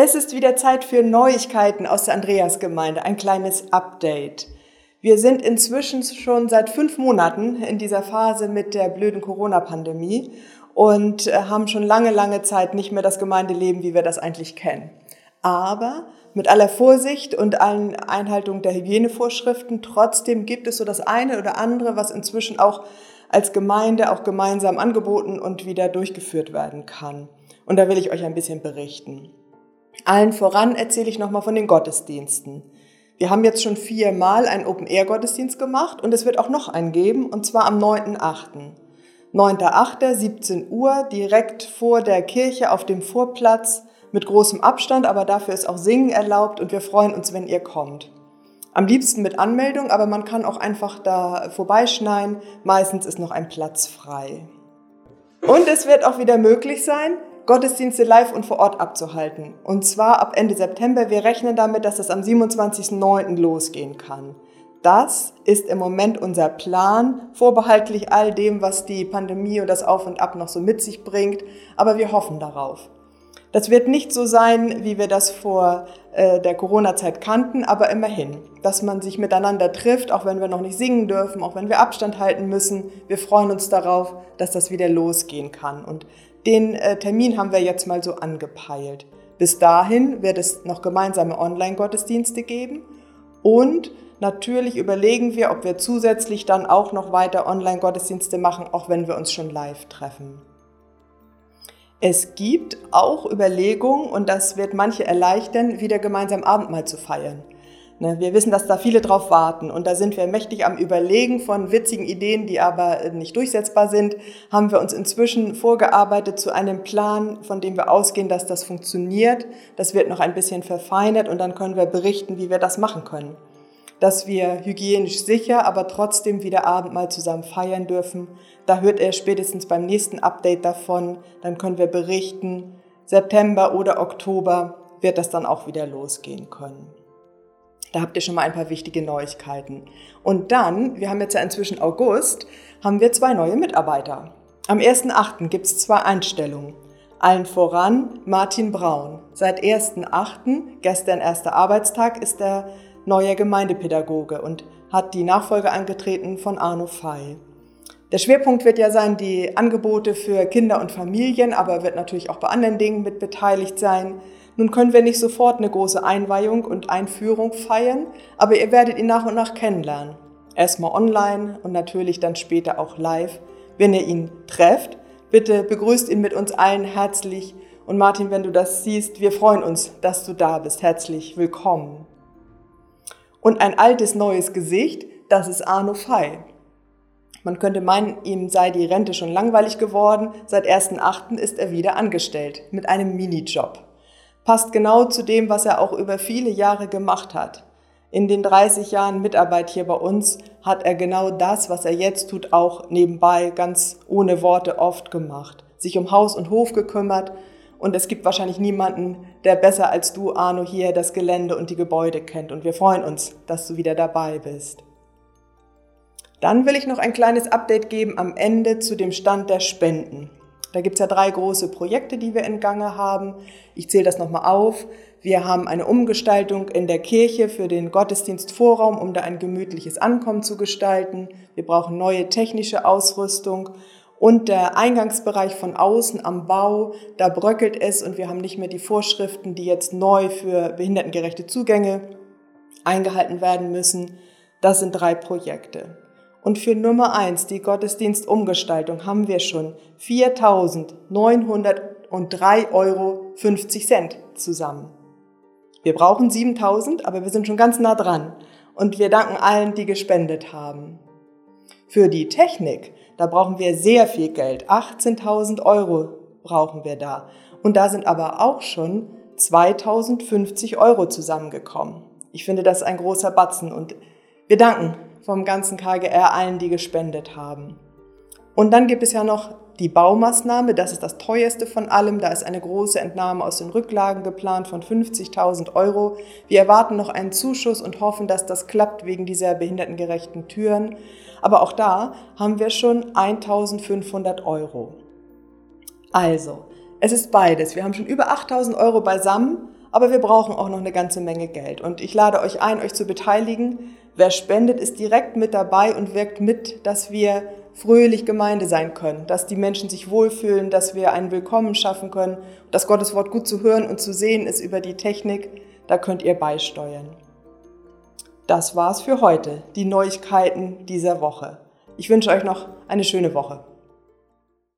Es ist wieder Zeit für Neuigkeiten aus der Andreasgemeinde, ein kleines Update. Wir sind inzwischen schon seit fünf Monaten in dieser Phase mit der blöden Corona-Pandemie und äh, haben schon lange, lange Zeit nicht mehr das Gemeindeleben, wie wir das eigentlich kennen. Aber mit aller Vorsicht und allen Einhaltung der Hygienevorschriften, trotzdem gibt es so das eine oder andere, was inzwischen auch als Gemeinde auch gemeinsam angeboten und wieder durchgeführt werden kann. Und da will ich euch ein bisschen berichten. Allen voran erzähle ich nochmal von den Gottesdiensten. Wir haben jetzt schon viermal einen Open-Air-Gottesdienst gemacht und es wird auch noch einen geben, und zwar am 9.8. 9.8. 17 Uhr, direkt vor der Kirche auf dem Vorplatz mit großem Abstand, aber dafür ist auch Singen erlaubt und wir freuen uns, wenn ihr kommt. Am liebsten mit Anmeldung, aber man kann auch einfach da vorbeischneien. Meistens ist noch ein Platz frei. Und es wird auch wieder möglich sein, Gottesdienste live und vor Ort abzuhalten. Und zwar ab Ende September. Wir rechnen damit, dass das am 27.09. losgehen kann. Das ist im Moment unser Plan, vorbehaltlich all dem, was die Pandemie und das Auf und Ab noch so mit sich bringt. Aber wir hoffen darauf. Das wird nicht so sein, wie wir das vor äh, der Corona-Zeit kannten, aber immerhin, dass man sich miteinander trifft, auch wenn wir noch nicht singen dürfen, auch wenn wir Abstand halten müssen. Wir freuen uns darauf, dass das wieder losgehen kann. Und den äh, Termin haben wir jetzt mal so angepeilt. Bis dahin wird es noch gemeinsame Online-Gottesdienste geben und natürlich überlegen wir, ob wir zusätzlich dann auch noch weiter Online-Gottesdienste machen, auch wenn wir uns schon live treffen. Es gibt auch Überlegungen, und das wird manche erleichtern, wieder gemeinsam Abendmahl zu feiern. Ne, wir wissen, dass da viele drauf warten und da sind wir mächtig am Überlegen von witzigen Ideen, die aber äh, nicht durchsetzbar sind. Haben wir uns inzwischen vorgearbeitet zu einem Plan, von dem wir ausgehen, dass das funktioniert. Das wird noch ein bisschen verfeinert und dann können wir berichten, wie wir das machen können. Dass wir hygienisch sicher, aber trotzdem wieder Abendmahl zusammen feiern dürfen. Da hört er spätestens beim nächsten Update davon. Dann können wir berichten, September oder Oktober wird das dann auch wieder losgehen können. Da habt ihr schon mal ein paar wichtige Neuigkeiten. Und dann, wir haben jetzt ja inzwischen August, haben wir zwei neue Mitarbeiter. Am 1.8. gibt es zwei Einstellungen. Allen voran Martin Braun. Seit 1.8., gestern erster Arbeitstag, ist er neuer Gemeindepädagoge und hat die Nachfolge angetreten von Arno Fey. Der Schwerpunkt wird ja sein, die Angebote für Kinder und Familien, aber wird natürlich auch bei anderen Dingen mit beteiligt sein. Nun können wir nicht sofort eine große Einweihung und Einführung feiern, aber ihr werdet ihn nach und nach kennenlernen. Erstmal online und natürlich dann später auch live. Wenn ihr ihn trefft, bitte begrüßt ihn mit uns allen herzlich. Und Martin, wenn du das siehst, wir freuen uns, dass du da bist. Herzlich willkommen. Und ein altes neues Gesicht, das ist Arno Fey. Man könnte meinen, ihm sei die Rente schon langweilig geworden. Seit 1.8. ist er wieder angestellt mit einem Minijob passt genau zu dem, was er auch über viele Jahre gemacht hat. In den 30 Jahren Mitarbeit hier bei uns hat er genau das, was er jetzt tut, auch nebenbei ganz ohne Worte oft gemacht. Sich um Haus und Hof gekümmert und es gibt wahrscheinlich niemanden, der besser als du, Arno, hier das Gelände und die Gebäude kennt. Und wir freuen uns, dass du wieder dabei bist. Dann will ich noch ein kleines Update geben am Ende zu dem Stand der Spenden. Da gibt es ja drei große Projekte, die wir in Gange haben. Ich zähle das nochmal auf. Wir haben eine Umgestaltung in der Kirche für den Gottesdienstvorraum, um da ein gemütliches Ankommen zu gestalten. Wir brauchen neue technische Ausrüstung. Und der Eingangsbereich von außen am Bau, da bröckelt es und wir haben nicht mehr die Vorschriften, die jetzt neu für behindertengerechte Zugänge eingehalten werden müssen. Das sind drei Projekte. Und für Nummer eins, die Gottesdienstumgestaltung, haben wir schon 4.903,50 Euro zusammen. Wir brauchen 7.000, aber wir sind schon ganz nah dran. Und wir danken allen, die gespendet haben. Für die Technik, da brauchen wir sehr viel Geld. 18.000 Euro brauchen wir da. Und da sind aber auch schon 2.050 Euro zusammengekommen. Ich finde das ein großer Batzen und wir danken vom ganzen KGR allen, die gespendet haben. Und dann gibt es ja noch die Baumaßnahme, das ist das teuerste von allem. Da ist eine große Entnahme aus den Rücklagen geplant von 50.000 Euro. Wir erwarten noch einen Zuschuss und hoffen, dass das klappt wegen dieser behindertengerechten Türen. Aber auch da haben wir schon 1.500 Euro. Also, es ist beides. Wir haben schon über 8.000 Euro beisammen aber wir brauchen auch noch eine ganze Menge Geld. Und ich lade euch ein, euch zu beteiligen. Wer spendet, ist direkt mit dabei und wirkt mit, dass wir fröhlich Gemeinde sein können, dass die Menschen sich wohlfühlen, dass wir ein Willkommen schaffen können, dass Gottes Wort gut zu hören und zu sehen ist über die Technik. Da könnt ihr beisteuern. Das war's für heute, die Neuigkeiten dieser Woche. Ich wünsche euch noch eine schöne Woche.